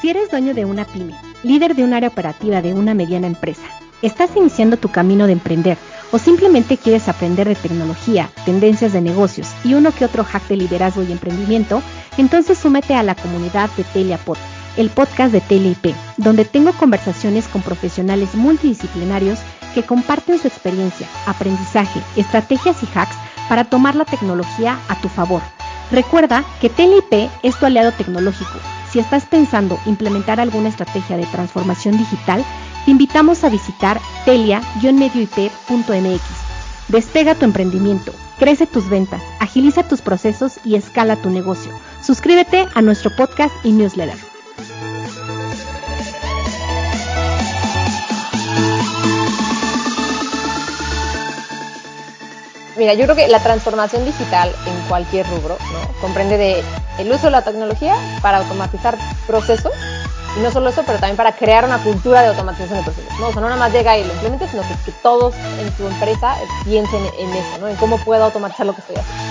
Si eres dueño de una pyme, líder de un área operativa de una mediana empresa, estás iniciando tu camino de emprender o simplemente quieres aprender de tecnología, tendencias de negocios y uno que otro hack de liderazgo y emprendimiento, entonces súmete a la comunidad de TeliaPod, el podcast de TeleIP, donde tengo conversaciones con profesionales multidisciplinarios que comparten su experiencia, aprendizaje, estrategias y hacks para tomar la tecnología a tu favor. Recuerda que TeleIP es tu aliado tecnológico si estás pensando implementar alguna estrategia de transformación digital, te invitamos a visitar telia-medioip.mx. Despega tu emprendimiento, crece tus ventas, agiliza tus procesos y escala tu negocio. Suscríbete a nuestro podcast y newsletter. Mira, yo creo que la transformación digital en cualquier rubro ¿no? comprende de el uso de la tecnología para automatizar procesos y no solo eso, pero también para crear una cultura de automatización de procesos. ¿no? O sea, no nada más llega y lo implementa, sino que, todos en su empresa piensen en eso, ¿no? en cómo puedo automatizar lo que estoy haciendo.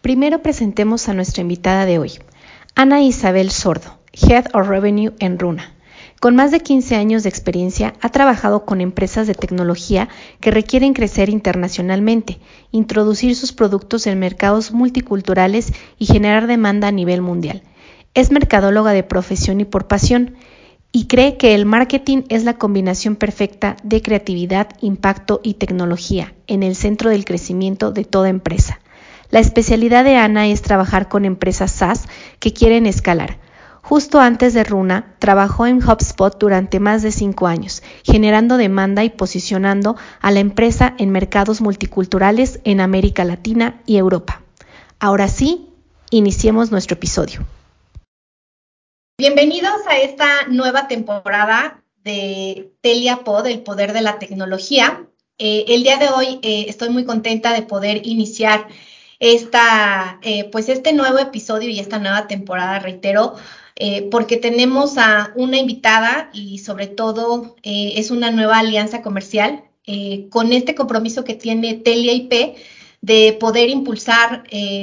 Primero presentemos a nuestra invitada de hoy. Ana Isabel Sordo, Head of Revenue en Runa. Con más de 15 años de experiencia, ha trabajado con empresas de tecnología que requieren crecer internacionalmente, introducir sus productos en mercados multiculturales y generar demanda a nivel mundial. Es mercadóloga de profesión y por pasión y cree que el marketing es la combinación perfecta de creatividad, impacto y tecnología en el centro del crecimiento de toda empresa. La especialidad de Ana es trabajar con empresas SaaS que quieren escalar. Justo antes de Runa, trabajó en HubSpot durante más de cinco años, generando demanda y posicionando a la empresa en mercados multiculturales en América Latina y Europa. Ahora sí, iniciemos nuestro episodio. Bienvenidos a esta nueva temporada de TeliaPod, el poder de la tecnología. Eh, el día de hoy eh, estoy muy contenta de poder iniciar esta, eh, pues este nuevo episodio y esta nueva temporada, reitero, eh, porque tenemos a una invitada y sobre todo eh, es una nueva alianza comercial con este compromiso que tiene Telia IP de poder impulsar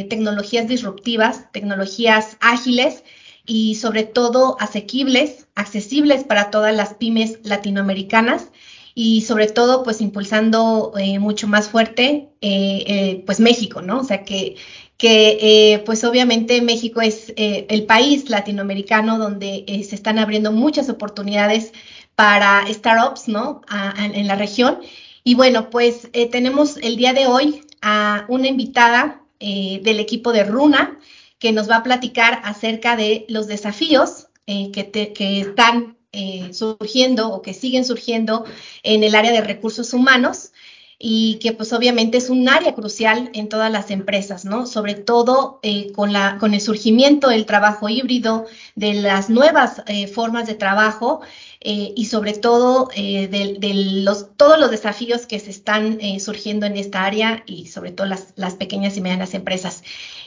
tecnologías disruptivas, tecnologías ágiles y sobre todo asequibles, accesibles para todas las pymes latinoamericanas y sobre todo pues impulsando eh, mucho más fuerte eh, eh, pues México, ¿no? O sea que, que pues obviamente México es el país latinoamericano donde se están abriendo muchas oportunidades para startups, ¿no? en la región. Y bueno, pues tenemos el día de hoy a una invitada del equipo de Runa que nos va a platicar acerca de los desafíos que, que están eh, surgiendo o que siguen surgiendo en el área de recursos humanos y que pues obviamente es un área crucial en todas las empresas, ¿no? Sobre todo eh, con, la, con el surgimiento del trabajo híbrido, de las nuevas eh, formas de trabajo y sobre todo de, los, todos los desafíos que se están surgiendo en esta área y sobre todo las, las pequeñas y medianas empresas.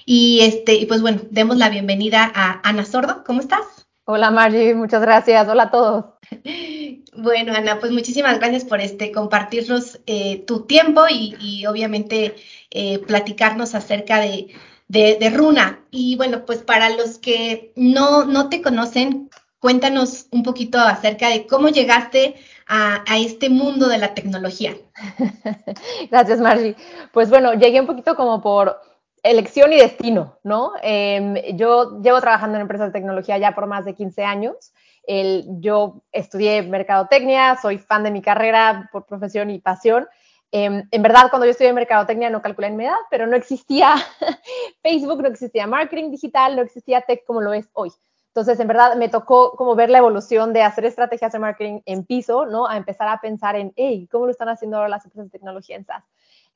Y, este, y pues bueno, demos la bienvenida a Ana Sordo. ¿Cómo estás? Hola Margie, muchas gracias. Hola a todos. Bueno, Ana, pues muchísimas gracias por este compartirnos eh, tu tiempo y, obviamente eh, platicarnos acerca de, Runa. Y bueno, pues para los que no, no te conocen, cuéntanos un poquito acerca de cómo llegaste a, a, este mundo de la tecnología. Gracias, Margie. Pues bueno, llegué un poquito como por elección y destino, ¿no? Em, yo llevo trabajando en empresas de tecnología ya por más de 15 años. yo estudié mercadotecnia, soy fan de mi carrera por profesión y pasión. Em, en verdad, cuando yo estudié mercadotecnia no calculé en mi edad, pero no existía Facebook, no existía marketing digital, no existía tech como lo es hoy. Entonces, en verdad, me tocó como ver la evolución de hacer estrategias de marketing en piso, ¿no? A empezar a pensar en, hey, ¿cómo lo están haciendo ahora las empresas de tecnología en SaaS?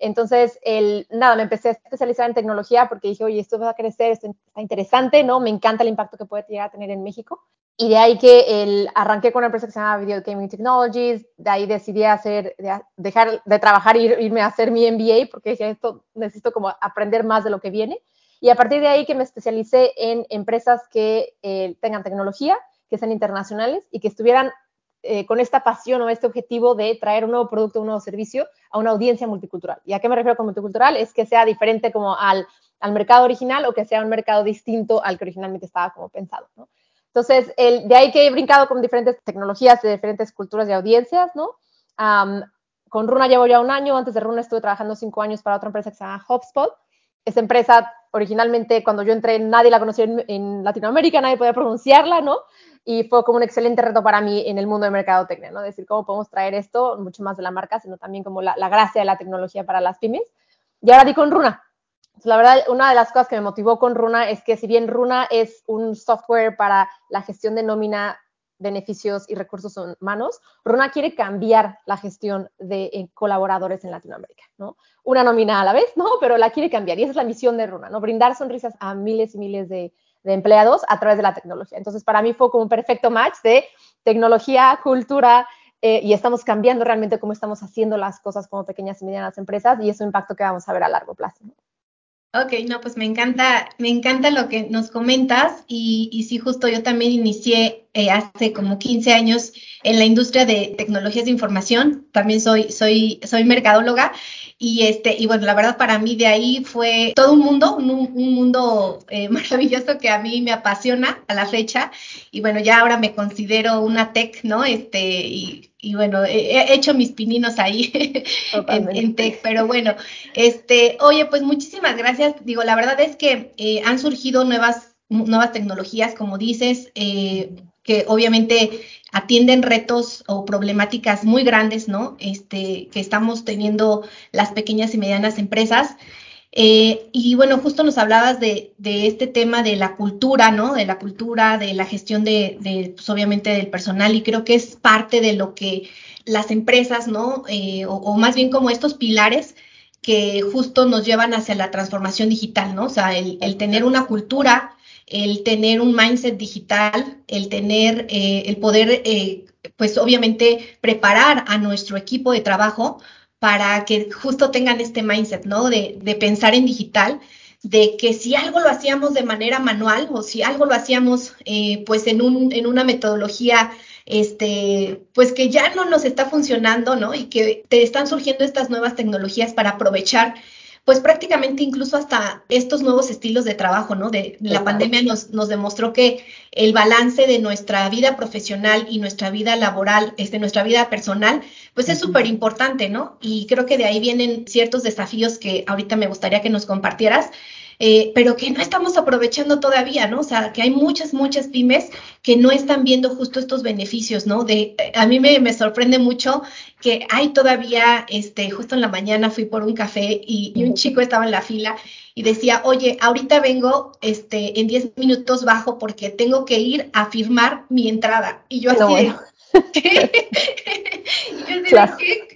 Entonces, el, nada, me empecé a especializar en tecnología porque dije, oye, esto va a crecer, esto está interesante, ¿no? Me encanta el impacto que puede llegar a tener en México. y de ahí que el, arranqué con una empresa que se llama Video Gaming Technologies, de ahí decidí hacer, dejar de trabajar e irme a hacer mi MBA, porque dije, esto necesito como aprender más de lo que viene. Y a partir de ahí que me especialicé en empresas que eh, tengan tecnología, que sean internacionales y que estuvieran eh, con esta pasión o este objetivo de traer un nuevo producto, un nuevo servicio a una audiencia multicultural. ¿Y a qué me refiero con multicultural? Es que sea diferente como al, al mercado original o que sea un mercado distinto al que originalmente estaba como pensado, ¿no? Entonces, el, de ahí que he brincado con diferentes tecnologías de diferentes culturas y audiencias, ¿no? con Runa llevo ya un año, antes de Runa estuve trabajando cinco años para otra empresa que se llama HubSpot. Esa empresa, originalmente, cuando yo entré, nadie la conocía en, Latinoamérica, nadie podía pronunciarla, ¿no? Y fue como un excelente reto para mí en el mundo de mercadotecnia, ¿no? Decir cómo podemos traer esto, mucho más de la marca, sino también como la, la gracia de la tecnología para las pymes. Y ahora di con Runa, la verdad, una de las cosas que me motivó con Runa es que si bien Runa es un software para la gestión de nómina, beneficios y recursos humanos, Runa quiere cambiar la gestión de eh, colaboradores en Latinoamérica, ¿no? Una nómina a la vez, ¿no? Pero la quiere cambiar y esa es la misión de Runa, ¿no? Brindar sonrisas a miles y miles de, empleados a través de la tecnología. Entonces, para mí fue como un perfecto match de tecnología, cultura, eh, y estamos cambiando realmente cómo estamos haciendo las cosas como pequeñas y medianas empresas y es un impacto que vamos a ver a largo plazo. Ok, no, pues me encanta, me encanta lo que nos comentas y, y sí, justo yo también inicié eh, hace como 15 años en la industria de tecnologías de información, también soy, soy, soy mercadóloga y este, y bueno, la verdad para mí de ahí fue todo un mundo, un, un mundo eh, maravilloso que a mí me apasiona a la fecha y bueno, ya ahora me considero una tech, ¿no? Este, y y bueno, he hecho mis pininos ahí en, en, Tech, pero bueno, este, oye, pues muchísimas gracias. Digo, la verdad es que eh, han surgido nuevas, nuevas tecnologías, como dices, eh, que obviamente atienden retos o problemáticas muy grandes, ¿no? Este, que estamos teniendo las pequeñas y medianas empresas. Eh, y bueno, justo nos hablabas de, este tema de la cultura, ¿no? De la cultura, de la gestión de, pues obviamente del personal y creo que es parte de lo que las empresas, ¿no? Eh, o, más bien como estos pilares que justo nos llevan hacia la transformación digital, ¿no? O sea, el, tener una cultura, el tener un mindset digital, el tener, eh, el poder, pues obviamente preparar a nuestro equipo de trabajo para que justo tengan este mindset, ¿no? De, pensar en digital, de que si algo lo hacíamos de manera manual o si algo lo hacíamos eh, pues en, un, en una metodología este, pues que ya no nos está funcionando, ¿no? Y que te están surgiendo estas nuevas tecnologías para aprovechar pues prácticamente incluso hasta estos nuevos estilos de trabajo, ¿no? De, la pandemia nos, nos, demostró que el balance de nuestra vida profesional y nuestra vida laboral, este, nuestra vida personal, pues es súper importante, ¿no? Y creo que de ahí vienen ciertos desafíos que ahorita me gustaría que nos compartieras. Eh, pero que no estamos aprovechando todavía, ¿no? O sea, que hay muchas, muchas pymes que no están viendo justo estos beneficios, ¿no? De, eh, a mí me, me, sorprende mucho que hay todavía, este, justo en la mañana fui por un café y, un chico estaba en la fila y decía, oye, ahorita vengo, este, en 10 minutos bajo porque tengo que ir a firmar mi entrada. Y yo así, que,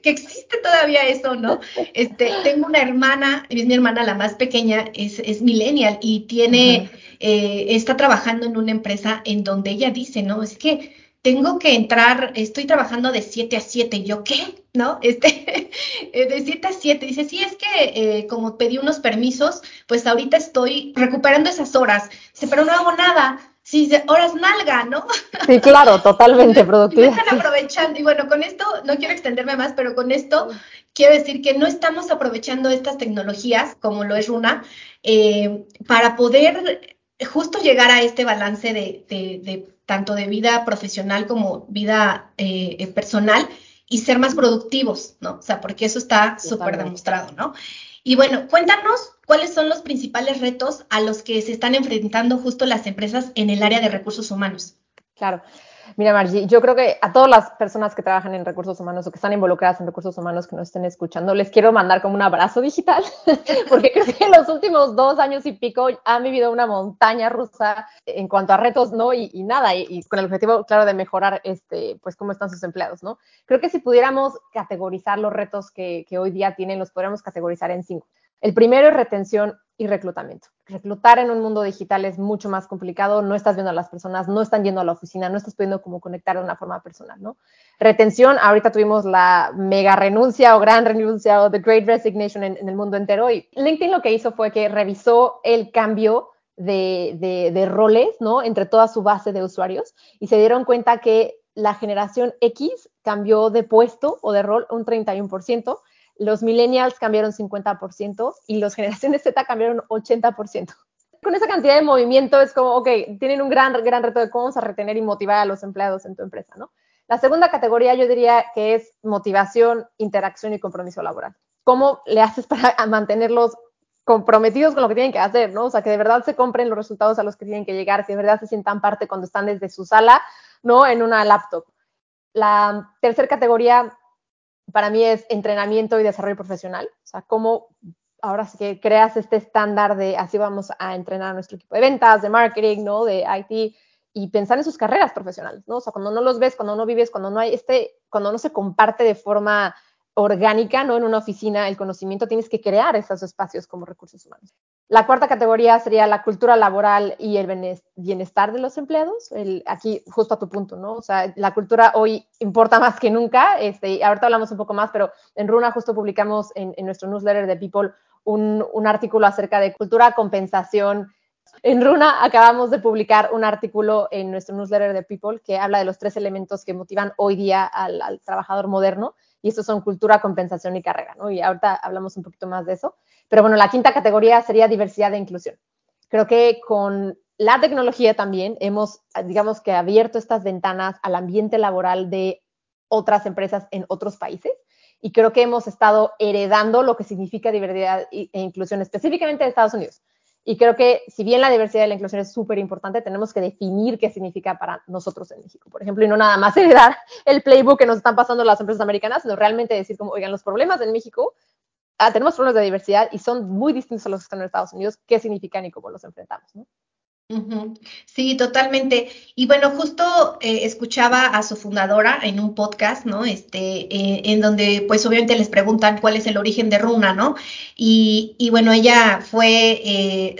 existe todavía eso, ¿no? Este, tengo una hermana, es mi hermana la más pequeña, es, es millennial y tiene, eh, está trabajando en una empresa en donde ella dice, ¿no? Es que tengo que entrar, estoy trabajando de 7 a 7, ¿yo qué? ¿No? Este, de 7 a 7, dice, sí, es que eh, como pedí unos permisos, pues ahorita estoy recuperando esas horas, dice, pero no hago nada, sí, horas nalga, ¿no? Sí, claro, totalmente productiva. están aprovechando, y bueno, con esto, no quiero extenderme más, pero con esto quiero decir que no estamos aprovechando estas tecnologías, como lo es Runa, eh, para poder justo llegar a este balance de, de, tanto de vida profesional como vida eh, personal y ser más productivos, ¿no? O sea, porque eso está súper demostrado, ¿no? Y bueno, cuéntanos cuáles son los principales retos a los que se están enfrentando justo las empresas en el área de recursos humanos. Claro. Mira, Margie, yo creo que a todas las personas que trabajan en recursos humanos o que están involucradas en recursos humanos que nos estén escuchando, les quiero mandar como un abrazo digital, porque creo que en los últimos dos años y pico han vivido una montaña rusa en cuanto a retos, ¿no? Y, nada, y, con el objetivo, claro, de mejorar, este, pues, cómo están sus empleados, ¿no? Creo que si pudiéramos categorizar los retos que, que hoy día tienen, los podríamos categorizar en cinco. El primero es retención y reclutamiento. reclutar en un mundo digital es mucho más complicado, no estás viendo a las personas, no están yendo a la oficina, no estás pudiendo como conectar de una forma personal, ¿no? Retención, ahorita tuvimos la mega renuncia o gran renuncia o the great resignation en, el mundo entero y LinkedIn lo que hizo fue que revisó el cambio de, roles. Entre toda su base de usuarios y se dieron cuenta que la generación X cambió de puesto o de rol un 31%, los millennials cambiaron 50% y los generaciones Z cambiaron 80%. Con esa cantidad de movimiento es como, ok, tienen un gran, gran reto de cómo vamos a retener y motivar a los empleados en tu empresa, ¿no? La segunda categoría yo diría que es motivación, interacción y compromiso laboral. ¿Cómo le haces para mantenerlos comprometidos con lo que tienen que hacer, ¿no? O sea, que de verdad se compren los resultados a los que tienen que llegar, que de verdad se sientan parte cuando están desde su sala, ¿no? En una laptop. La tercera categoría para mí es entrenamiento y desarrollo profesional. O sea, cómo ahora sí que creas este estándar de así vamos a entrenar a nuestro equipo de ventas, de marketing, ¿no? De IT y pensar en sus carreras profesionales, ¿no? O sea, cuando no los ves, cuando no vives, cuando no hay este, cuando no se comparte de forma orgánica, ¿no? En una oficina, el conocimiento, tienes que crear esos espacios como recursos humanos. La cuarta categoría sería la cultura laboral y el bienestar de los empleados. El, aquí, justo a tu punto, ¿no? O sea, la cultura hoy importa más que nunca. Este, ahorita hablamos un poco más, pero en Runa justo publicamos en, nuestro newsletter de People un, un artículo acerca de cultura, compensación, en Runa acabamos de publicar un artículo en nuestro newsletter de People que habla de los tres elementos que motivan hoy día al, al trabajador moderno y estos son cultura, compensación y carrera, ¿no? Y ahorita hablamos un poquito más de eso. Pero bueno, la quinta categoría sería diversidad e inclusión. Creo que con la tecnología también hemos, digamos que, abierto estas ventanas al ambiente laboral de otras empresas en otros países y creo que hemos estado heredando lo que significa diversidad e inclusión específicamente de Estados Unidos. Y creo que si bien la diversidad y la inclusión es súper importante, tenemos que definir qué significa para nosotros en México, por ejemplo, y no nada más heredar el playbook que nos están pasando las empresas americanas, sino realmente decir como, oigan, los problemas en México, ah, tenemos problemas de diversidad y son muy distintos a los que están en Estados Unidos, qué significan y cómo los enfrentamos, ¿no? Sí, totalmente. Y bueno, justo eh, escuchaba a su fundadora en un podcast, ¿no? Este, eh, en donde pues obviamente les preguntan cuál es el origen de Runa, ¿no? Y, bueno, ella fue eh,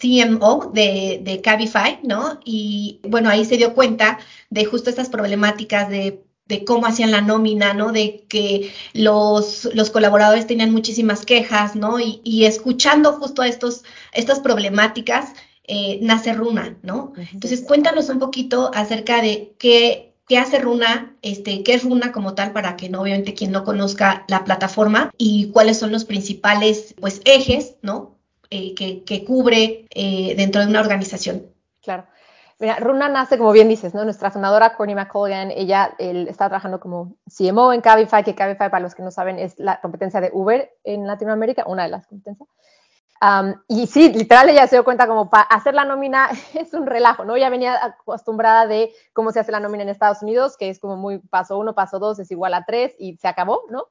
CMO de, de Cabify, ¿no? Y bueno, ahí se dio cuenta de justo estas problemáticas de de cómo hacían la nómina, ¿no? De que los, los colaboradores tenían muchísimas quejas, ¿no? Y, y escuchando justo estos, estas problemáticas, eh, nace Runa, ¿no? Entonces, cuéntanos un poquito acerca de qué, qué hace Runa, este, qué es Runa como tal, para que no, obviamente quien no conozca la plataforma y cuáles son los principales, pues, ejes, ¿no? Eh, que, cubre eh, dentro de una organización. Claro. Mira, Runa nace, como bien dices, ¿no? Nuestra fundadora, Courtney McColgan, ella está trabajando como CMO en Cabify, que Cabify, para los que no saben, es la competencia de Uber en Latinoamérica, una de las competencias y sí, literal ella se dio cuenta como para hacer la nómina es un relajo, ¿no? Ya venía acostumbrada de cómo se hace la nómina en Estados Unidos, que es como muy paso uno, paso dos es igual a tres y se acabó, ¿no?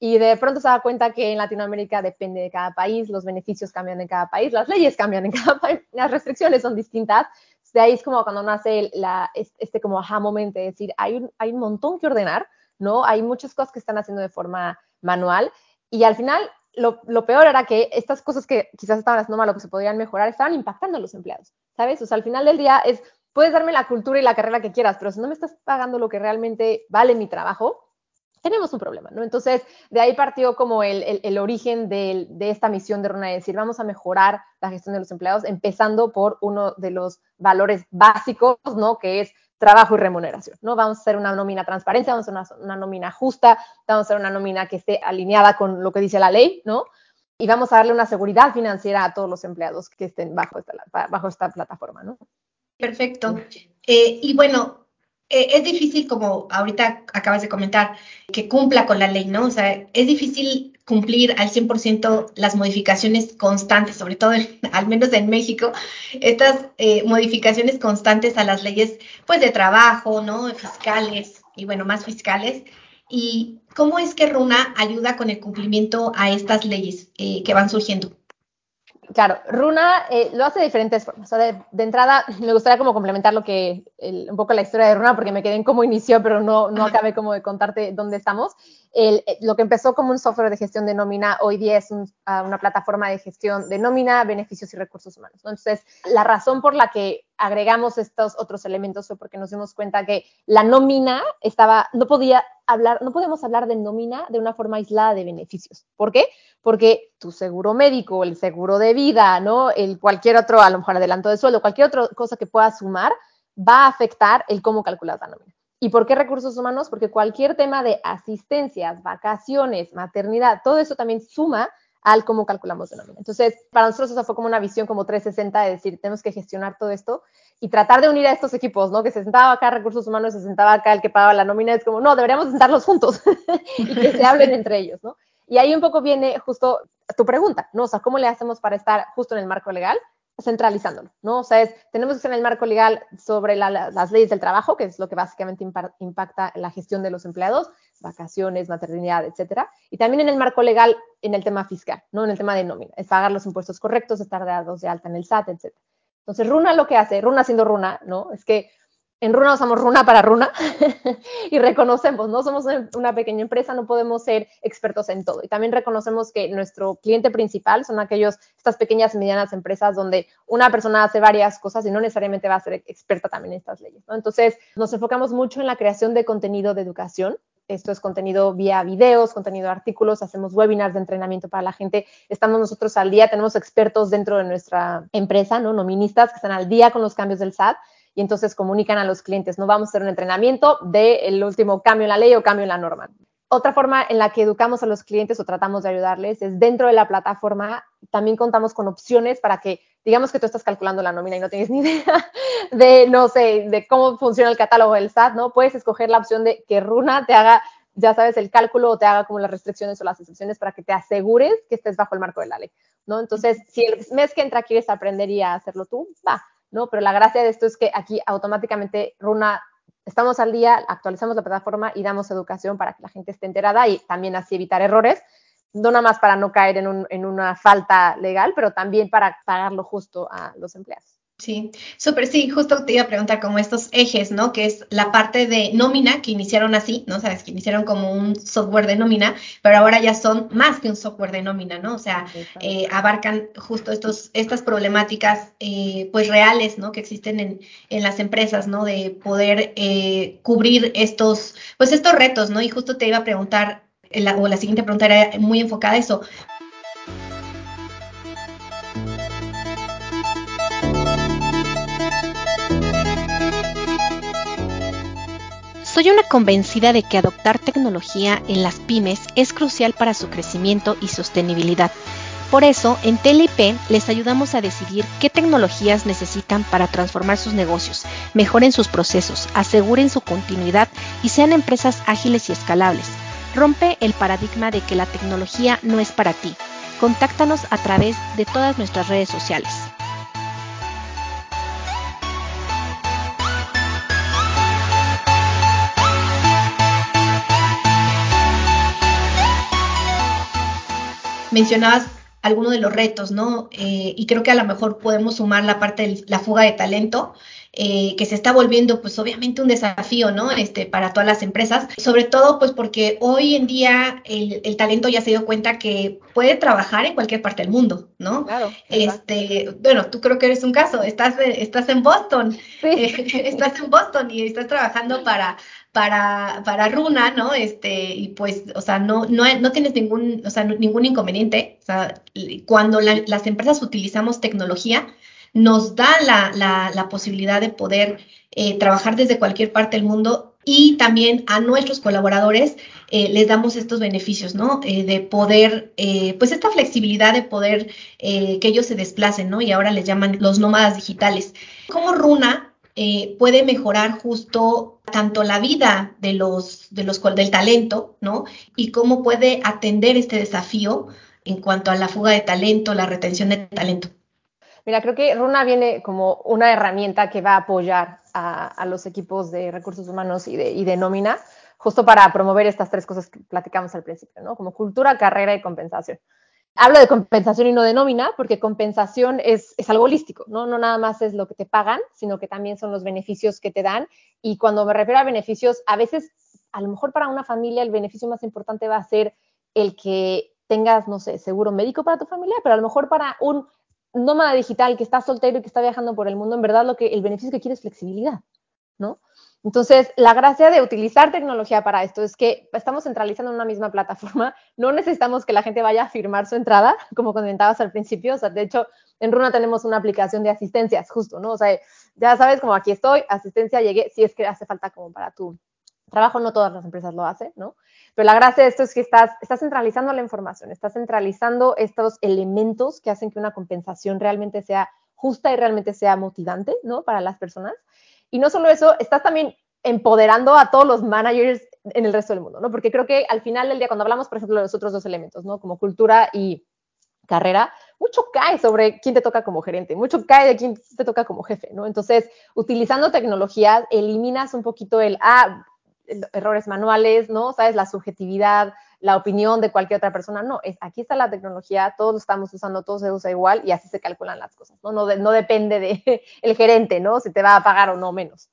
Y de pronto se da cuenta que en Latinoamérica depende de cada país, los beneficios cambian en cada país, las leyes cambian en cada país, las restricciones son distintas. De ahí es como cuando nace la, este como aha moment de decir, hay un, hay un montón que ordenar, ¿no? Hay muchas cosas que están haciendo de forma manual y al final lo, peor era que estas cosas que quizás estaban haciendo mal o que se podrían mejorar estaban impactando a los empleados, ¿sabes? O sea, al final del día es, puedes darme la cultura y la carrera que quieras, pero si no me estás pagando lo que realmente vale mi trabajo, tenemos un problema, ¿no? Entonces, de ahí partió como el, origen de, de, esta misión de Runa, de decir, vamos a mejorar la gestión de los empleados, empezando por uno de los valores básicos, ¿no? Que es trabajo y remuneración, ¿no? Vamos a hacer una nómina transparencia, vamos a hacer una, nómina justa, vamos a hacer una nómina que esté alineada con lo que dice la ley, ¿no? Y vamos a darle una seguridad financiera a todos los empleados que estén bajo esta, bajo esta plataforma, ¿no? Perfecto. Eh, y bueno, eh, es difícil, como ahorita acabas de comentar, que cumpla con la ley, ¿no? O sea, es difícil cumplir al 100% las modificaciones constantes, sobre todo al menos en México, estas eh, modificaciones constantes a las leyes pues de trabajo, ¿no? Fiscales y bueno, más fiscales. ¿Y cómo es que Runa ayuda con el cumplimiento a estas leyes eh, que van surgiendo? Claro, Runa eh, lo hace de diferentes formas. De, entrada, me gustaría como complementar lo que, un poco la historia de Runa, porque me quedé en cómo inició, pero no, no acabé como de contarte dónde estamos. Eh, lo que empezó como un software de gestión de nómina, hoy día es ah, una plataforma de gestión de nómina, beneficios y recursos humanos. Entonces, la razón por la que agregamos estos otros elementos fue porque nos dimos cuenta que la nómina estaba, no podía hablar, no podemos hablar de nómina de una forma aislada de beneficios. ¿Por qué? Porque tu seguro médico, el seguro de vida, ¿no? El cualquier otro, a lo mejor adelanto de sueldo, cualquier otra cosa que pueda sumar, va a afectar el cómo calculas la nómina. ¿Y por qué recursos humanos? Porque cualquier tema de asistencias, vacaciones, maternidad, todo eso también suma al cómo calculamos la nómina. Entonces, para nosotros eso fue como una visión como 360 de decir, tenemos que gestionar todo esto y tratar de unir a estos equipos, ¿no? Que se sentaba acá recursos humanos, se sentaba acá el que pagaba la nómina, es como, no, deberíamos sentarlos juntos y que se hablen entre ellos, ¿no? Y ahí un poco viene justo tu pregunta, ¿no? O sea, ¿cómo le hacemos para estar justo en el marco legal? Centralizándolo, ¿no? O sea, es, tenemos que ser en el marco legal sobre las leyes del trabajo, que es lo que básicamente impacta la gestión de los empleados, vacaciones, maternidad, etcétera, y también en el marco legal en el tema fiscal, ¿no? En el tema de nómina, es pagar los impuestos correctos, estar dados de alta en el SAT, etcétera. Entonces, Runa lo que hace, Runa siendo Runa, ¿no? Es que en Runa usamos Runa para Runa y reconocemos, no somos una pequeña empresa, no podemos ser expertos en todo. Y también reconocemos que nuestro cliente principal son aquellos, estas pequeñas y medianas empresas donde una persona hace varias cosas y no necesariamente va a ser experta también en estas leyes. Entonces, nos enfocamos mucho en la creación de contenido de educación. Esto es contenido vía videos, contenido de artículos, hacemos webinars de entrenamiento para la gente. Estamos nosotros al día, tenemos expertos dentro de nuestra empresa, ¿no? Noministas que están al día con los cambios del SAT y entonces comunican a los clientes, no vamos a hacer un entrenamiento del último cambio en la ley o cambio en la norma. Otra forma en la que educamos a los clientes o tratamos de ayudarles es dentro de la plataforma, también contamos con opciones para que, digamos que tú estás calculando la nómina y no tienes ni idea de, no sé, de cómo funciona el catálogo del SAT, ¿no? Puedes escoger la opción de que Runa te haga, ya sabes, el cálculo o te haga como las restricciones o las excepciones para que te asegures que estés bajo el marco de la ley, ¿no? Entonces, si el mes que entra quieres aprender y hacerlo tú, va, ¿no? Pero la gracia de esto es que aquí automáticamente Runa, estamos al día, actualizamos la plataforma y damos educación para que la gente esté enterada y también así evitar errores, no nada más para no caer en, en una falta legal, pero también para pagarlo justo a los empleados. Sí, súper, sí, justo te iba a preguntar como estos ejes, ¿no? Que es la parte de nómina, que iniciaron así, ¿no? Sabes, que iniciaron como un software de nómina, pero ahora ya son más que un software de nómina, ¿no? O sea, eh, abarcan justo estos, estas problemáticas, eh, pues reales, ¿no? Que existen en, en, las empresas, ¿no? De poder eh, cubrir estos, pues estos retos, ¿no? Y justo te iba a preguntar, la, o la siguiente pregunta era muy enfocada a eso, Soy una convencida de que adoptar tecnología en las pymes es crucial para su crecimiento y sostenibilidad. Por eso, en TLIP les ayudamos a decidir qué tecnologías necesitan para transformar sus negocios, mejoren sus procesos, aseguren su continuidad y sean empresas ágiles y escalables. Rompe el paradigma de que la tecnología no es para ti. Contáctanos a través de todas nuestras redes sociales. Mencionabas algunos de los retos, ¿no? Eh, y creo que a lo mejor podemos sumar la parte de la fuga de talento, eh, que se está volviendo, pues obviamente un desafío, ¿no? Este, para todas las empresas, sobre todo, pues porque hoy en día el, talento ya se dio cuenta que puede trabajar en cualquier parte del mundo, ¿no? Claro. Este, bueno, tú creo que eres un caso, estás, estás en Boston, sí. estás en Boston y estás trabajando para para, para Runa, ¿no? Este, y pues, o sea, no, no, no tienes ningún, o sea, ningún inconveniente. O sea, cuando las empresas utilizamos tecnología, nos da la, la, posibilidad de poder eh, trabajar desde cualquier parte del mundo y también a nuestros colaboradores eh, les damos estos beneficios, ¿no? Eh, de poder, pues esta flexibilidad de poder que ellos se desplacen, ¿no? Y ahora les llaman los nómadas digitales. ¿Cómo Runa eh, puede mejorar justo tanto la vida de los, de los, del talento, ¿no? Y cómo puede atender este desafío en cuanto a la fuga de talento, la retención de talento. Mira, creo que Runa viene como una herramienta que va a apoyar a, los equipos de recursos humanos y de, y de nómina, justo para promover estas tres cosas que platicamos al principio, ¿no? Como cultura, carrera y compensación. Hablo de compensación y no de nómina, porque compensación es, es, algo holístico, ¿no? No nada más es lo que te pagan, sino que también son los beneficios que te dan. Y cuando me refiero a beneficios, a veces a lo mejor para una familia el beneficio más importante va a ser el que tengas, no sé, seguro médico para tu familia, pero a lo mejor para un nómada digital que está soltero y que está viajando por el mundo, en verdad lo que el beneficio que quiere es flexibilidad, ¿no? Entonces, la gracia de utilizar tecnología para esto es que estamos centralizando en una misma plataforma, no necesitamos que la gente vaya a firmar su entrada, como comentabas al principio, o sea, de hecho, en Runa tenemos una aplicación de asistencias, justo, ¿no? O sea, ya sabes, como aquí estoy, asistencia, llegué, si es que hace falta como para tu trabajo, no todas las empresas lo hacen, ¿no? Pero la gracia de esto es que estás, estás centralizando la información, estás centralizando estos elementos que hacen que una compensación realmente sea justa y realmente sea motivante, ¿no? Para las personas. Y no solo eso, estás también empoderando a todos los managers en el resto del mundo, ¿no? Porque creo que al final del día, cuando hablamos, por ejemplo, de los otros dos elementos, ¿no? Como cultura y carrera, mucho cae sobre quién te toca como gerente, mucho cae de quién te toca como jefe, ¿no? Entonces, utilizando tecnología, eliminas un poquito el, ah, errores manuales, ¿no? Sabes, la subjetividad, la opinión de cualquier otra persona. No, es, aquí está la tecnología, todos lo estamos usando, todo se usa igual y así se calculan las cosas, ¿no? No, no depende del el gerente, ¿no? Si te va a pagar o no menos.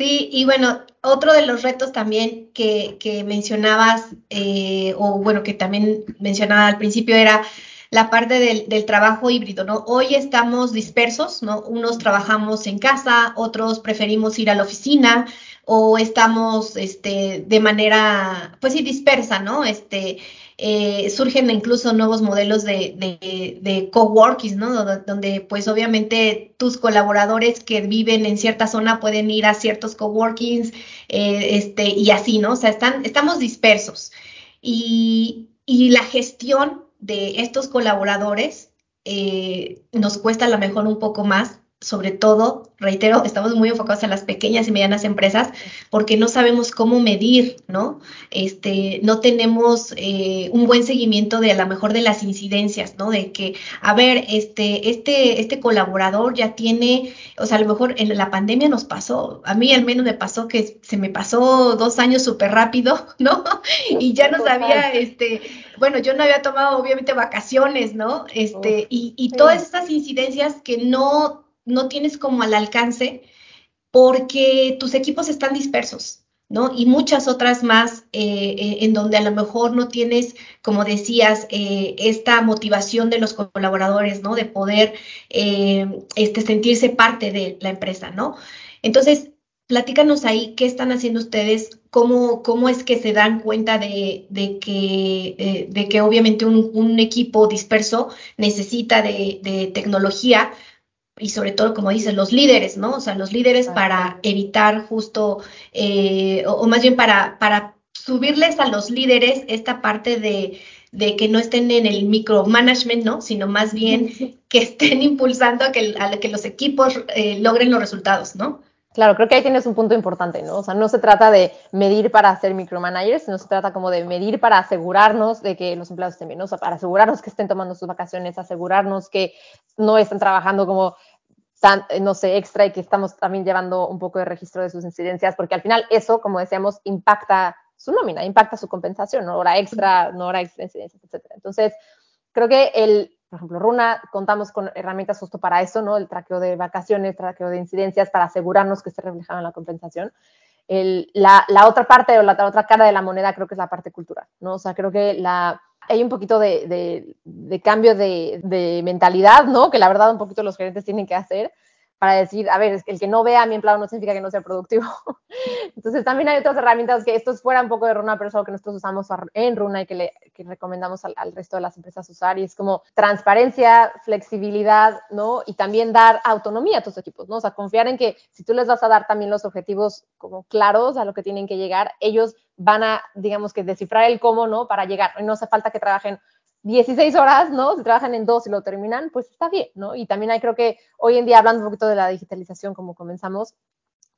Sí, y bueno, otro de los retos también que, que mencionabas, eh, o bueno, que también mencionaba al principio era la parte del, del, trabajo híbrido, ¿no? Hoy estamos dispersos, ¿no? Unos trabajamos en casa, otros preferimos ir a la oficina, o estamos este, de manera, pues sí, dispersa, ¿no? Este, eh, surgen incluso nuevos modelos de, de, de coworking, ¿no? Donde, pues obviamente tus colaboradores que viven en cierta zona pueden ir a ciertos coworkings eh, este, y así, ¿no? O sea, están, estamos dispersos. Y, y la gestión de estos colaboradores eh, nos cuesta a lo mejor un poco más sobre todo, reitero, estamos muy enfocados en las pequeñas y medianas empresas porque no sabemos cómo medir, ¿no? Este, no tenemos eh, un buen seguimiento de a lo mejor de las incidencias, ¿no? De que, a ver, este, este, este colaborador ya tiene, o sea, a lo mejor en la pandemia nos pasó, a mí al menos me pasó que se me pasó dos años súper rápido, ¿no? Y ya no sabía, este, bueno, yo no había tomado obviamente vacaciones, ¿no? Este, y, y todas estas incidencias que no no tienes como al alcance porque tus equipos están dispersos, ¿no? Y muchas otras más eh, eh, en donde a lo mejor no tienes, como decías, eh, esta motivación de los colaboradores, ¿no? De poder este, sentirse parte de la empresa, ¿no? Entonces, platícanos ahí qué están haciendo ustedes, cómo, cómo es que se dan cuenta de, que, de que obviamente un, equipo disperso necesita de, de tecnología y sobre todo, como dices, los líderes, ¿no? O sea, los líderes para evitar justo, eh, o, más bien para, para subirles a los líderes esta parte de, de que no estén en el micromanagement, ¿no? Sino más bien que estén impulsando a que, a que los equipos eh, logren los resultados, ¿no? Claro, creo que ahí tienes un punto importante, ¿no? O sea, no se trata de medir para ser micromanagers, sino se trata como de medir para asegurarnos de que los empleados estén bien, ¿no? O sea, para asegurarnos que estén tomando sus vacaciones, asegurarnos que no estén trabajando como tan, no sé, extra y que estamos también llevando un poco de registro de sus incidencias, porque al final eso, como decíamos, impacta su nómina, impacta su compensación, ¿no? hora extra, no hora extra, incidencias, etc. Entonces, creo que el, por ejemplo, Runa, contamos con herramientas justo para eso, ¿no? El traqueo de vacaciones, traqueo de incidencias, para asegurarnos que esté reflejado en la compensación. El, la, la, otra parte o la, la, otra cara de la moneda creo que es la parte cultural, ¿no? O sea, creo que la, hay un poquito de, de, de cambio de, de, mentalidad, ¿no? Que la verdad un poquito los gerentes tienen que hacer para decir, a ver, el que no vea a mi empleado no significa que no sea productivo. Entonces también hay otras herramientas que esto es fuera un poco de Runa, pero es algo que nosotros usamos en Runa y que, le, que recomendamos al, resto de las empresas usar y es como transparencia, flexibilidad, ¿no? Y también dar autonomía a tus equipos, ¿no? O sea, confiar en que si tú les vas a dar también los objetivos como claros a lo que tienen que llegar, ellos van a, digamos que descifrar el cómo, ¿no? Para llegar. Y no hace falta que trabajen 16 horas, ¿no? Si trabajan en dos y lo terminan, pues está bien, ¿no? Y también hay creo que hoy en día, hablando un poquito de la digitalización, como comenzamos,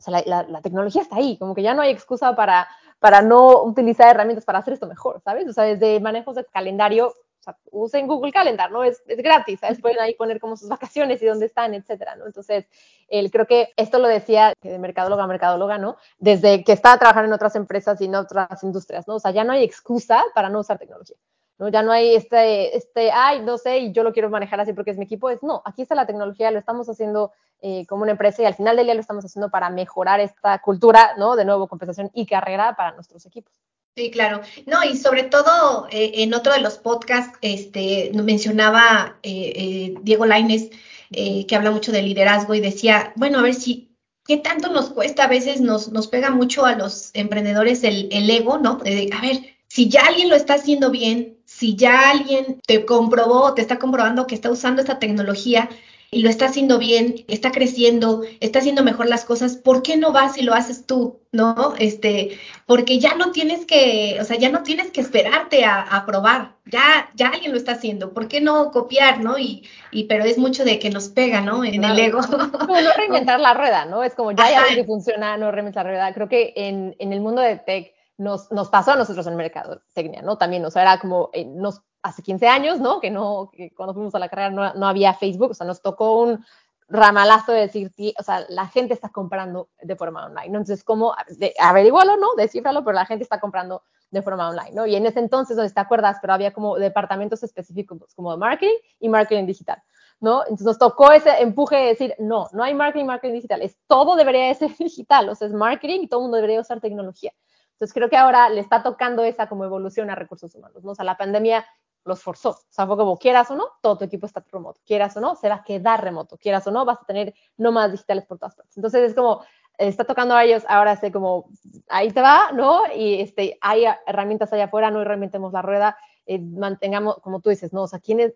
o sea, la, la, la, tecnología está ahí, como que ya no hay excusa para, para no utilizar herramientas para hacer esto mejor, ¿sabes? O sea, desde manejos de calendario, o sea, usen Google Calendar, ¿no? Es, es gratis, ¿sabes? Pueden ahí poner como sus vacaciones y dónde están, etcétera, ¿no? Entonces, el, creo que esto lo decía de mercadóloga a mercadóloga, ¿no? Desde que estaba trabajando en otras empresas y en otras industrias, ¿no? O sea, ya no hay excusa para no usar tecnología. ¿no? Ya no hay este, este, ay, no sé, y yo lo quiero manejar así porque es mi equipo. Es no, aquí está la tecnología, lo estamos haciendo eh, como una empresa y al final del día lo estamos haciendo para mejorar esta cultura, ¿no? De nuevo, compensación y carrera para nuestros equipos. Sí, claro. No, y sobre todo eh, en otro de los podcasts este, mencionaba eh, eh, Diego Laines, que habla mucho de liderazgo y decía, bueno, a ver si, ¿qué tanto nos cuesta? A veces nos, nos pega mucho a los emprendedores el, ego, ¿no? De, a ver, si ya alguien lo está haciendo bien, si ya alguien te comprobó, te está comprobando que está usando esta tecnología, lo está haciendo bien, está creciendo, está haciendo mejor las cosas, ¿por qué no vas y lo haces tú? ¿No? Este, porque ya no tienes que, o sea, ya no tienes que esperarte a, probar, ya, ya alguien lo está haciendo, ¿por qué no copiar, no? Y, y pero es mucho de que nos pega, ¿no? En el ego. No, no reinventar la rueda, ¿no? Es como ya hay algo que funciona, no reinventar la rueda. Creo que en, en el mundo de tech nos, nos pasó a nosotros en el mercado técnica, ¿no? También, o sea, era como, eh, nos hace 15 años, ¿no? Que no, que cuando fuimos a la carrera no, no, había Facebook, o sea, nos tocó un ramalazo de decir, o sea, la gente está comprando de forma online, ¿no? Entonces, ¿cómo? ¿no? Descifralo, pero la gente está comprando de forma online, ¿no? Y en ese entonces, donde te acuerdas, pero había como departamentos específicos como marketing y marketing digital, ¿no? Entonces nos tocó ese empuje de decir, no, no hay marketing, marketing digital, es todo debería de ser digital, o sea, es marketing y todo el mundo debería usar tecnología. Entonces creo que ahora le está tocando esa como evolución a recursos humanos, ¿no? O sea, la pandemia los forzó. O sea, fue como quieras o no, todo tu equipo está remoto. Quieras o no, se va a quedar remoto. Quieras o no, vas a tener nómadas digitales por todas partes. Entonces es como, está tocando a ellos, ahora sé como, ahí te va, ¿no? Y este, hay herramientas allá afuera, no reinventemos la rueda, eh, mantengamos, como tú dices, ¿no? O sea, ¿quién es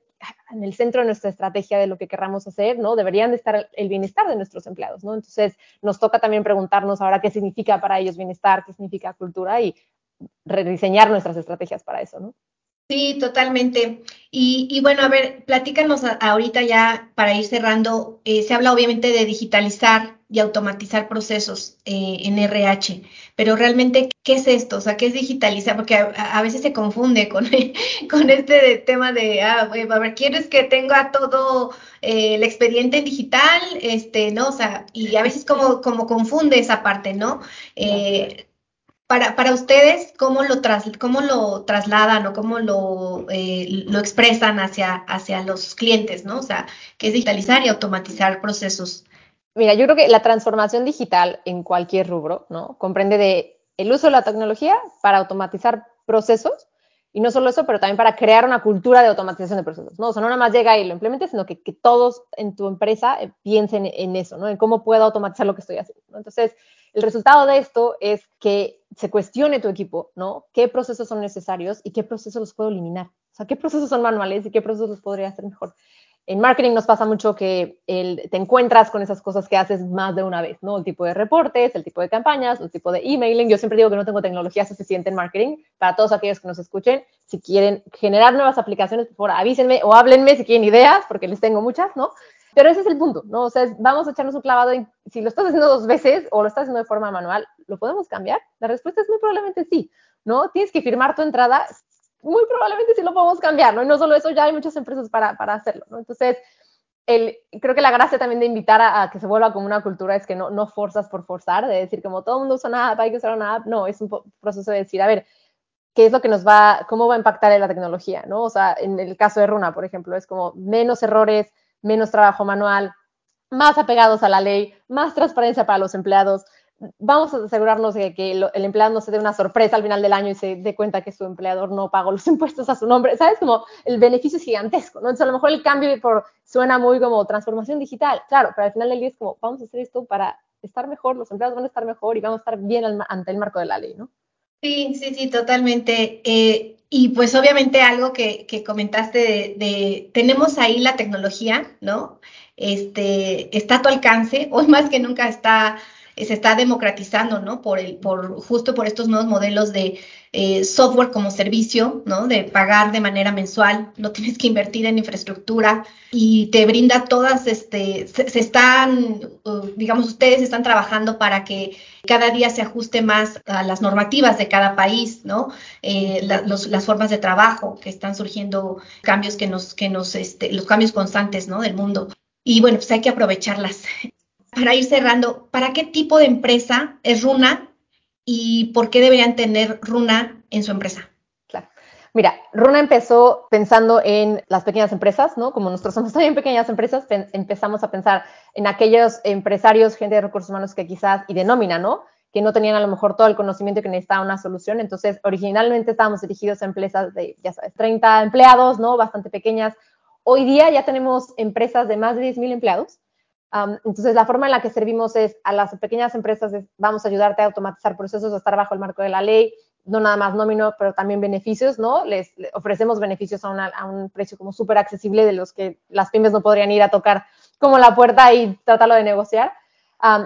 en el centro de nuestra estrategia de lo que querramos hacer, ¿no? Deberían de estar el bienestar de nuestros empleados, ¿no? Entonces, nos toca también preguntarnos ahora qué significa para ellos bienestar, qué significa cultura y rediseñar nuestras estrategias para eso, ¿no? Sí, totalmente. Y, bueno, a ver, platícanos ahorita ya para ir cerrando. Eh, se habla obviamente de digitalizar y automatizar procesos eh, en RH, pero realmente, ¿qué es esto? O sea, ¿qué es digitalizar? Porque a, veces se confunde con, con este tema de, ah, a ver, ¿quieres que tenga todo eh, el expediente digital? Este, ¿no? O sea, y a veces como, como confunde esa parte, ¿no? Para, para ustedes, ¿cómo lo, tras, cómo lo trasladan o cómo lo, eh, lo expresan hacia, hacia los clientes, ¿no? O sea, que es digitalizar y automatizar procesos. Mira, yo creo que la transformación digital en cualquier rubro, ¿no? Comprende de el uso de la tecnología para automatizar procesos y no solo eso, pero también para crear una cultura de automatización de procesos, ¿no? O sea, no nada más llega y lo implementes, sino que, que todos en tu empresa eh, piensen en eso, ¿no? En cómo puedo automatizar lo que estoy haciendo, ¿no? Entonces, el resultado de esto es que se cuestione tu equipo, ¿no? ¿Qué procesos son necesarios y qué procesos los puedo eliminar? O sea, ¿qué procesos son manuales y qué procesos los podría hacer mejor? En marketing nos pasa mucho que te encuentras con esas cosas que haces más de una vez, ¿no? El tipo de reportes, el tipo de campañas, el tipo de emailing. Yo siempre digo que no tengo tecnología suficiente en marketing. Para todos aquellos que nos escuchen, si quieren generar nuevas aplicaciones, por favor, avísenme o háblenme si quieren ideas, porque les tengo muchas, ¿no? Pero ese es el punto, ¿no? O sea, vamos a echarnos un clavado en si lo estás haciendo dos veces o lo estás haciendo de forma manual, ¿lo podemos cambiar? La respuesta es muy probablemente sí, ¿no? Tienes que firmar tu entrada, muy probablemente sí lo podemos cambiar, ¿no? Y no solo eso, ya hay muchas empresas para, para hacerlo, ¿no? Entonces, el, creo que la gracia también de invitar a, que se vuelva como una cultura es que no, no forzas por forzar, de decir como todo el mundo usa una app, hay que usar una app, no, es un proceso de decir, a ver, qué es lo que nos va, cómo va a impactar en la tecnología, ¿no? O sea, en el caso de Runa, por ejemplo, es como menos errores, menos trabajo manual, más apegados a la ley, más transparencia para los empleados. Vamos a asegurarnos de que el empleado no se dé una sorpresa al final del año y se dé cuenta que su empleador no pagó los impuestos a su nombre. ¿Sabes? Como el beneficio es gigantesco, ¿no? Entonces, a lo mejor el cambio por, suena muy como transformación digital, claro, pero al final del día es como, vamos a hacer esto para estar mejor, los empleados van a estar mejor y vamos a estar bien ante el marco de la ley, ¿no? Sí, sí, sí, totalmente. Eh, y pues obviamente algo que, comentaste de, tenemos ahí la tecnología, ¿no? Este, está a tu alcance, hoy más que nunca está, se está democratizando, ¿no? Por el, por, justo por estos nuevos modelos de eh, software como servicio, ¿no? De pagar de manera mensual, no tienes que invertir en infraestructura y te brinda todas, este, se, están, uh, digamos, ustedes están trabajando para que cada día se ajuste más a las normativas de cada país, ¿no? Eh, las formas de trabajo que están surgiendo, cambios que nos, que nos, este, los cambios constantes, ¿no? Del mundo. Y bueno, pues hay que aprovecharlas. Para ir cerrando, ¿para qué tipo de empresa es Runa y por qué deberían tener Runa en su empresa? Claro. Mira, Runa empezó pensando en las pequeñas empresas, ¿no? Como nosotros somos también pequeñas empresas, empezamos a pensar en aquellos empresarios, gente de recursos humanos que quizás, y de nómina, ¿no? Que no tenían a lo mejor todo el conocimiento que necesitaba una solución. Entonces, originalmente estábamos dirigidos a empresas de, ya sabes, 30 empleados, ¿no? Bastante pequeñas. Hoy día ya tenemos empresas de más de 10.000 empleados. Entonces, la forma en la que servimos es a las pequeñas empresas, vamos a ayudarte a automatizar procesos, a estar bajo el marco de la ley, no nada más nómino, pero también beneficios, ¿no? Les, ofrecemos beneficios a, un precio como súper accesible de los que las pymes no podrían ir a tocar como la puerta y tratarlo de negociar.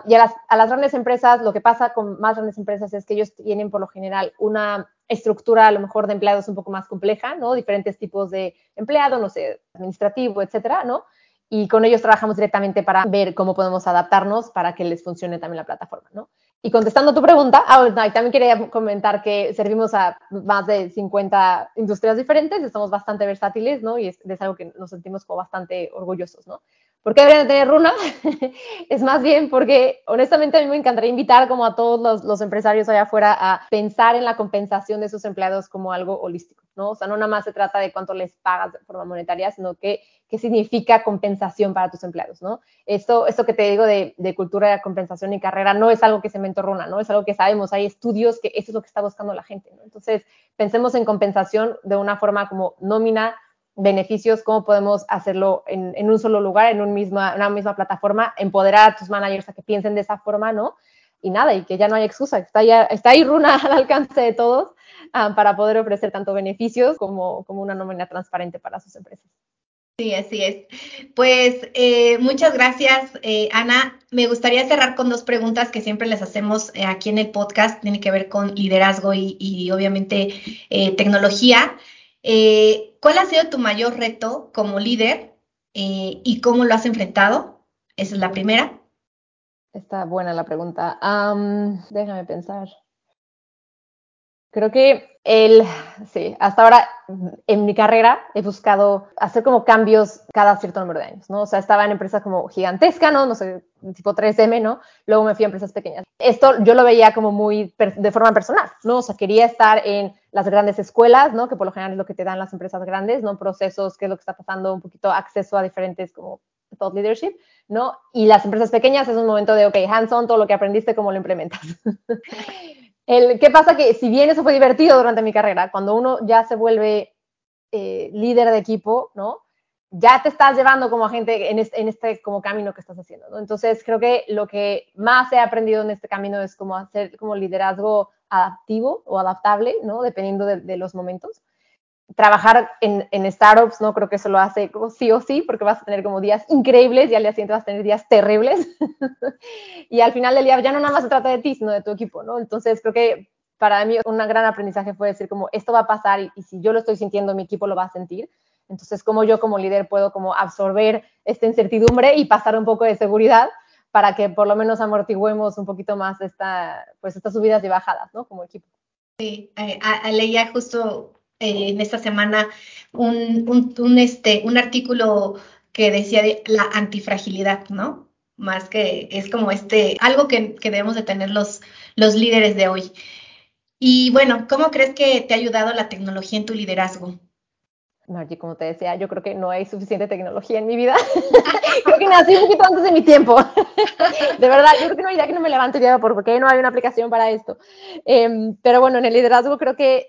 y a las, a las, grandes empresas, lo que pasa con más grandes empresas es que ellos tienen por lo general una estructura a lo mejor de empleados un poco más compleja, ¿no? Diferentes tipos de empleado, no sé, administrativo, etcétera, ¿no? Y con ellos trabajamos directamente para ver cómo podemos adaptarnos para que les funcione también la plataforma, ¿no? Y contestando tu pregunta, ah, también quería comentar que servimos a más de 50 industrias diferentes, estamos bastante versátiles, ¿no? Y es, es algo que nos sentimos como bastante orgullosos, ¿no? ¿Por qué deberían tener runa? es más bien porque honestamente a mí me encantaría invitar como a todos los, empresarios allá afuera a pensar en la compensación de sus empleados como algo holístico, ¿no? O sea, no nada más se trata de cuánto les pagas de forma monetaria, sino que qué significa compensación para tus empleados, ¿no? Esto, esto que te digo de, cultura de compensación y carrera no es algo que se me entorruna, ¿no? Es algo que sabemos, hay estudios que eso es lo que está buscando la gente. Entonces, pensemos en compensación de una forma como nómina, beneficios, cómo podemos hacerlo en, un solo lugar, en misma, una misma plataforma, empoderar a tus managers a que piensen de esa forma, ¿no? Y nada, y que ya no hay excusa, está, ya, está ahí Runa al alcance de todos ah, para poder ofrecer tanto beneficios como, como una nómina transparente para sus empresas. Sí, así es. Pues eh, muchas gracias, eh, Ana. Me gustaría cerrar con dos preguntas que siempre les hacemos eh, aquí en el podcast. Tiene que ver con liderazgo y, y obviamente tecnología. ¿Cuál ha sido tu mayor reto como líder y cómo lo has enfrentado? Esa es la primera. Está buena la pregunta. déjame pensar. Creo que el, sí, hasta ahora en mi carrera he buscado hacer como cambios cada cierto número de años, ¿no? O sea, estaba en empresas como gigantescas, ¿no? No sé, tipo 3M, ¿no? Luego me fui a empresas pequeñas. Esto yo lo veía como muy de forma personal, ¿no? O sea, quería estar en las grandes escuelas, ¿no? Que por lo general es lo que te dan las empresas grandes, ¿no? Procesos, qué es lo que está pasando, un poquito acceso a diferentes como thought leadership, ¿no? Y las empresas pequeñas es un momento de, ok, hands-on, todo lo que aprendiste, cómo lo implementas. El, ¿Qué pasa? Que si bien eso fue divertido durante mi carrera, cuando uno ya se vuelve eh, líder de equipo, ¿no? Ya te estás llevando como gente en este, como camino que estás haciendo. Entonces, creo que lo que más he aprendido en este camino es como hacer como liderazgo adaptivo o adaptable, ¿no? Dependiendo de los momentos trabajar en, en, startups, no creo que eso lo hace como sí o sí, porque vas a tener como días increíbles y al día siguiente vas a tener días terribles. y al final del día ya no nada más se trata de ti, sino de tu equipo, ¿no? Entonces creo que para mí un gran aprendizaje fue decir como esto va a pasar y, si yo lo estoy sintiendo, mi equipo lo va a sentir. Entonces, como yo como líder puedo como absorber esta incertidumbre y pasar un poco de seguridad para que por lo menos amortiguemos un poquito más esta, pues estas subidas y bajadas, ¿no? Como equipo. Sí, eh, leía justo eh, en esta semana un, un, este, un artículo que decía de la antifragilidad, ¿no? Más que es como este, algo que, que debemos de tener los, los líderes de hoy. Y bueno, ¿cómo crees que te ha ayudado la tecnología en tu liderazgo? Margie, como te decía, yo creo que no hay suficiente tecnología en mi vida. creo que nací un poquito antes de mi tiempo. de verdad, yo creo que no hay idea que no me levante ya por porque no hay una aplicación para esto. Em, pero bueno, en el liderazgo creo que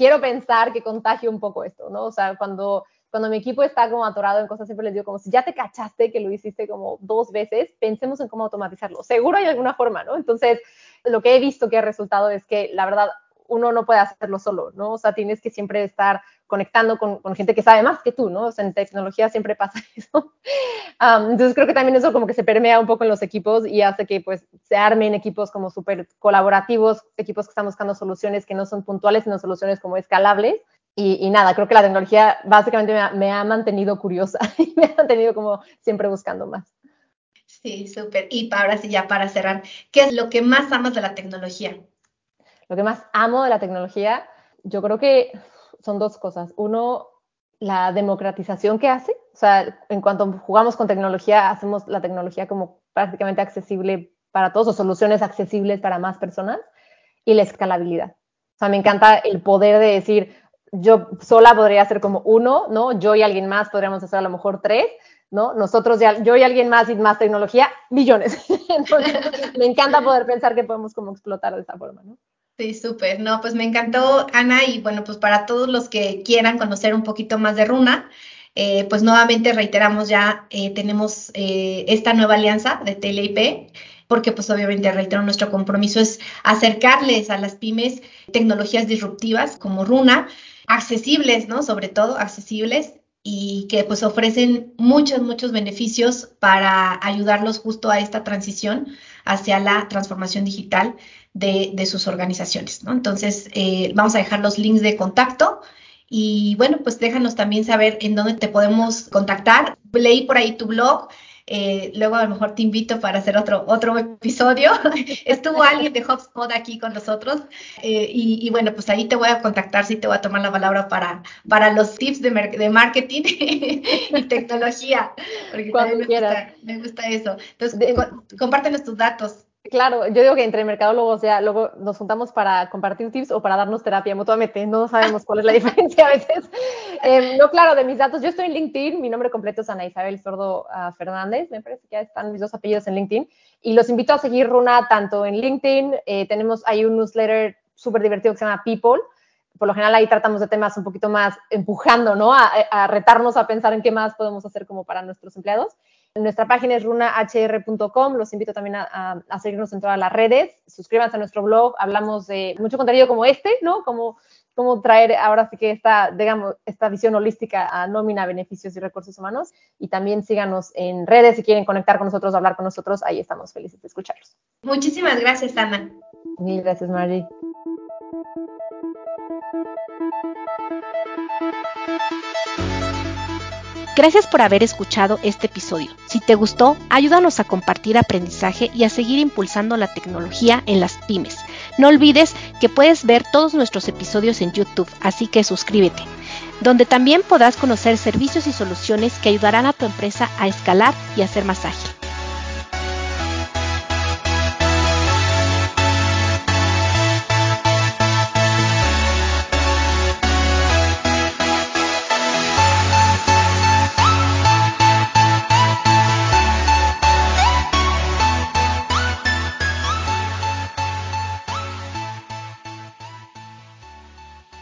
quiero pensar que contagio un poco esto, ¿no? O sea, cuando, cuando mi equipo está como atorado en cosas, siempre les digo como si ya te cachaste que lo hiciste como dos veces, pensemos en cómo automatizarlo. Seguro hay alguna forma, ¿no? Entonces, lo que he visto que ha resultado es que la verdad uno no puede hacerlo solo, ¿no? O sea, tienes que siempre estar conectando con, gente que sabe más que tú, ¿no? O sea, en tecnología siempre pasa eso. entonces creo que también eso como que se permea un poco en los equipos y hace que pues se armen equipos como súper colaborativos, equipos que están buscando soluciones que no son puntuales, sino soluciones como escalables. Y, nada, creo que la tecnología básicamente me ha, mantenido curiosa y me ha mantenido como siempre buscando más. Sí, súper. Y ahora sí, ya para cerrar, ¿qué es lo que más amas de la tecnología? Lo que más amo de la tecnología, yo creo que son dos cosas. Uno, la democratización que hace. O sea, en cuanto jugamos con tecnología, hacemos la tecnología como prácticamente accesible para todos o soluciones accesibles para más personas. Y la escalabilidad. O sea, me encanta el poder de decir, yo sola podría hacer como uno, ¿no? Yo y alguien más podríamos hacer a lo mejor tres, ¿no? Nosotros, ya, yo y alguien más y más tecnología, millones. Entonces, me encanta poder pensar que podemos como explotar de esa forma, ¿no? Sí, súper. No, pues me encantó, Ana, y bueno, pues para todos los que quieran conocer un poquito más de Runa, eh, pues nuevamente reiteramos ya, eh, tenemos eh, esta nueva alianza de TLIP, porque pues obviamente reitero nuestro compromiso es acercarles a las pymes tecnologías disruptivas como Runa, accesibles, ¿no? Sobre todo accesibles y que pues ofrecen muchos, muchos beneficios para ayudarlos justo a esta transición hacia la transformación digital de, de sus organizaciones, ¿no? Entonces, eh, vamos a dejar los links de contacto y bueno, pues déjanos también saber en dónde te podemos contactar. Leí por ahí tu blog, eh, luego a lo mejor te invito para hacer otro, otro episodio. Estuvo alguien de HubSpot aquí con nosotros eh, y, bueno, pues ahí te voy a contactar, sí te voy a tomar la palabra para, para los tips de, de marketing y tecnología, porque también me gusta, me gusta, eso. Entonces, compártenos tus datos. Claro, yo digo que entre mercadólogos ya luego nos juntamos para compartir tips o para darnos terapia mutuamente, no sabemos cuál es la diferencia a veces. Em, no, claro, de mis datos, yo estoy en LinkedIn, mi nombre completo es Ana Isabel Sordo ah, Fernández, me parece que ya están mis dos apellidos en LinkedIn, y los invito a seguir Runa tanto en LinkedIn, eh, tenemos ahí un newsletter súper divertido que se llama People, por lo general ahí tratamos de temas un poquito más empujando, ¿no? A, a retarnos a pensar en qué más podemos hacer como para nuestros empleados. Nuestra página es runahr.com. Los invito también a, seguirnos en todas las redes. Suscríbanse a nuestro blog. Hablamos de mucho contenido como este, ¿no? Como cómo traer ahora sí que esta, digamos, esta visión holística a nómina, beneficios y recursos humanos. Y también síganos en redes si quieren conectar con nosotros, hablar con nosotros. Ahí estamos felices de escucharlos. Muchísimas gracias, Ana. Mil gracias, Marie. Gracias por haber escuchado este episodio. Si te gustó, ayúdanos a compartir aprendizaje y a seguir impulsando la tecnología en las pymes. No olvides que puedes ver todos nuestros episodios en YouTube, así que suscríbete, donde también podrás conocer servicios y soluciones que ayudarán a tu empresa a escalar y a ser más ágil.